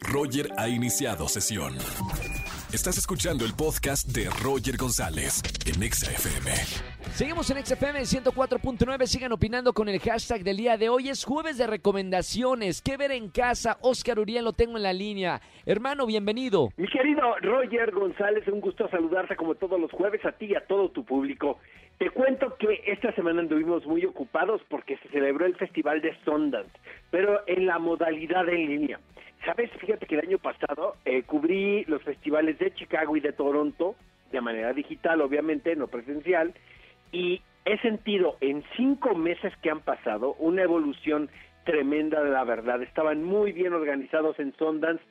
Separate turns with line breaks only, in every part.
Roger ha iniciado sesión. Estás escuchando el podcast de Roger González en Exa FM.
Seguimos en XFM 104.9. Sigan opinando con el hashtag del día de hoy. Es jueves de recomendaciones. ¿Qué ver en casa? Oscar Uriel lo tengo en la línea. Hermano, bienvenido.
Mi querido Roger González, un gusto saludarte como todos los jueves a ti y a todo tu público. Te cuento que esta semana anduvimos muy ocupados porque se celebró el Festival de Sundance, pero en la modalidad en línea. Sabes, fíjate que el año pasado eh, cubrí los festivales de Chicago y de Toronto de manera digital, obviamente, no presencial, y he sentido en cinco meses que han pasado una evolución tremenda de la verdad. Estaban muy bien organizados en Sundance.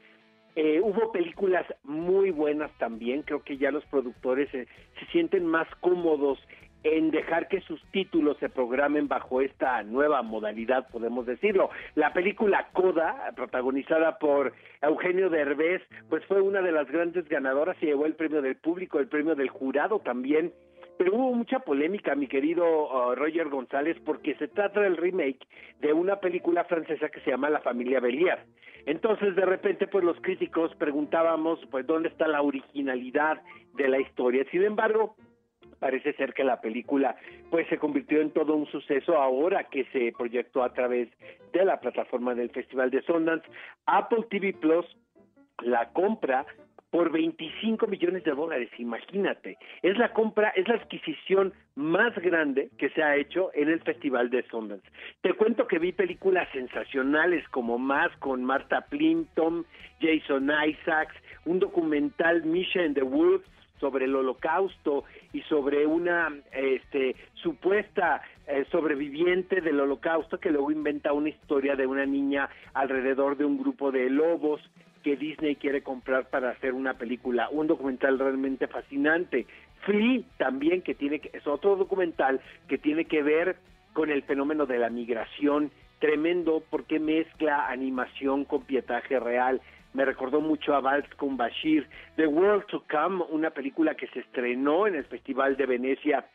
Eh, hubo películas muy buenas también. Creo que ya los productores se sienten más cómodos en dejar que sus títulos se programen bajo esta nueva modalidad, podemos decirlo. La película Coda, protagonizada por Eugenio Derbez, pues fue una de las grandes ganadoras y llevó el premio del público, el premio del jurado también. Pero hubo mucha polémica, mi querido uh, Roger González, porque se trata del remake de una película francesa que se llama La familia Belier. Entonces, de repente, pues los críticos preguntábamos, pues, ¿dónde está la originalidad de la historia? Sin embargo, parece ser que la película pues se convirtió en todo un suceso ahora que se proyectó a través de la plataforma del Festival de Sundance. Apple TV Plus la compra por 25 millones de dólares, imagínate. Es la compra, es la adquisición más grande que se ha hecho en el Festival de Sundance. Te cuento que vi películas sensacionales como Más con Martha Plimpton, Jason Isaacs, un documental Mission in the Woods sobre el holocausto y sobre una este, supuesta eh, sobreviviente del holocausto que luego inventa una historia de una niña alrededor de un grupo de lobos que Disney quiere comprar para hacer una película, un documental realmente fascinante. Flea también que tiene que, es otro documental que tiene que ver con el fenómeno de la migración tremendo porque mezcla animación con pietaje real me recordó mucho a Vals con Bashir. The World to Come, una película que se estrenó en el Festival de Venecia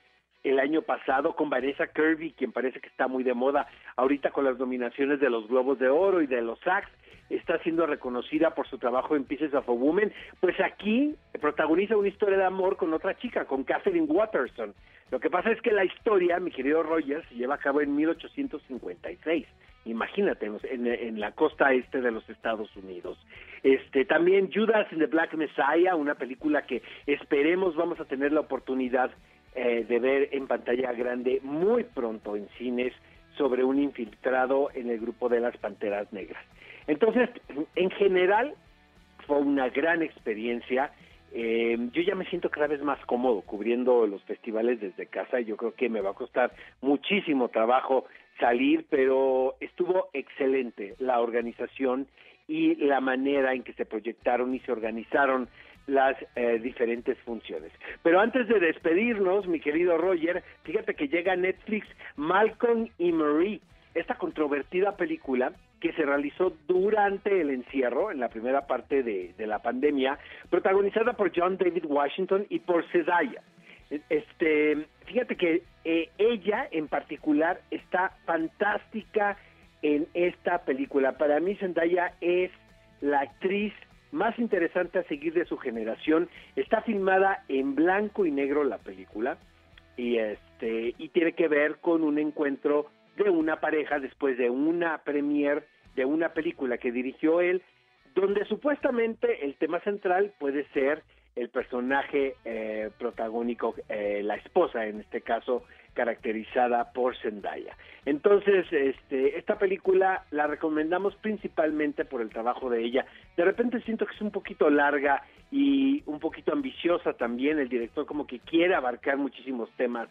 el año pasado con Vanessa Kirby, quien parece que está muy de moda ahorita con las nominaciones de los Globos de Oro y de los SAGs, está siendo reconocida por su trabajo en Pieces of a Woman, pues aquí protagoniza una historia de amor con otra chica, con Catherine Watterson. Lo que pasa es que la historia, mi querido Rogers, se lleva a cabo en 1856 imagínate, en, en, la costa este de los Estados Unidos. Este, también Judas in the Black Messiah, una película que esperemos vamos a tener la oportunidad eh, de ver en pantalla grande muy pronto en cines sobre un infiltrado en el grupo de las Panteras Negras. Entonces, en general, fue una gran experiencia. Eh, yo ya me siento cada vez más cómodo cubriendo los festivales desde casa yo creo que me va a costar muchísimo trabajo salir, pero estuvo excelente la organización y la manera en que se proyectaron y se organizaron las eh, diferentes funciones. Pero antes de despedirnos, mi querido Roger, fíjate que llega Netflix Malcolm y Marie, esta controvertida película que se realizó durante el encierro, en la primera parte de, la pandemia, protagonizada por John David Washington y por Zendaya. Este, fíjate que eh, ella en particular está fantástica en esta película. Para mí Zendaya es la actriz más interesante a seguir de su generación. Está filmada en blanco y negro la película y este y tiene que ver con un encuentro de una pareja después de una premier de una película que dirigió él, donde supuestamente el tema central puede ser el personaje eh, protagónico, eh, la esposa en este caso, caracterizada por Zendaya. Entonces, este, esta película la recomendamos principalmente por el trabajo de ella. De repente siento que es un poquito larga y un poquito ambiciosa también. El director como que quiere abarcar muchísimos temas,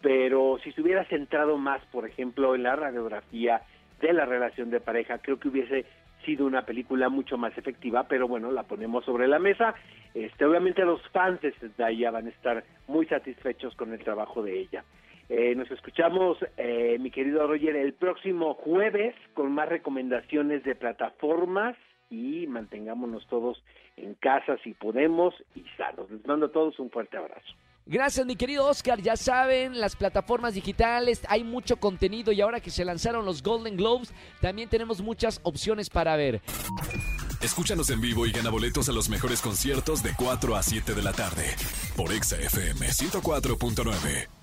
pero si se hubiera centrado más, por ejemplo, en la radiografía de la relación de pareja, creo que hubiese sido una película mucho más efectiva, pero bueno, la ponemos sobre la mesa. Este, obviamente los fans de Zendaya van a estar muy satisfechos con el trabajo de ella. Eh, nos escuchamos, eh, mi querido Roger, el próximo jueves con más recomendaciones de plataformas y mantengámonos todos en casa si podemos y sanos. Les mando a todos un fuerte abrazo.
Gracias, mi querido Oscar. Ya saben, las plataformas digitales, hay mucho contenido y ahora que se lanzaron los Golden Globes, también tenemos muchas opciones para ver.
Escúchanos en vivo y gana boletos a los mejores conciertos de 4 a 7 de la tarde por Exa FM 104.9.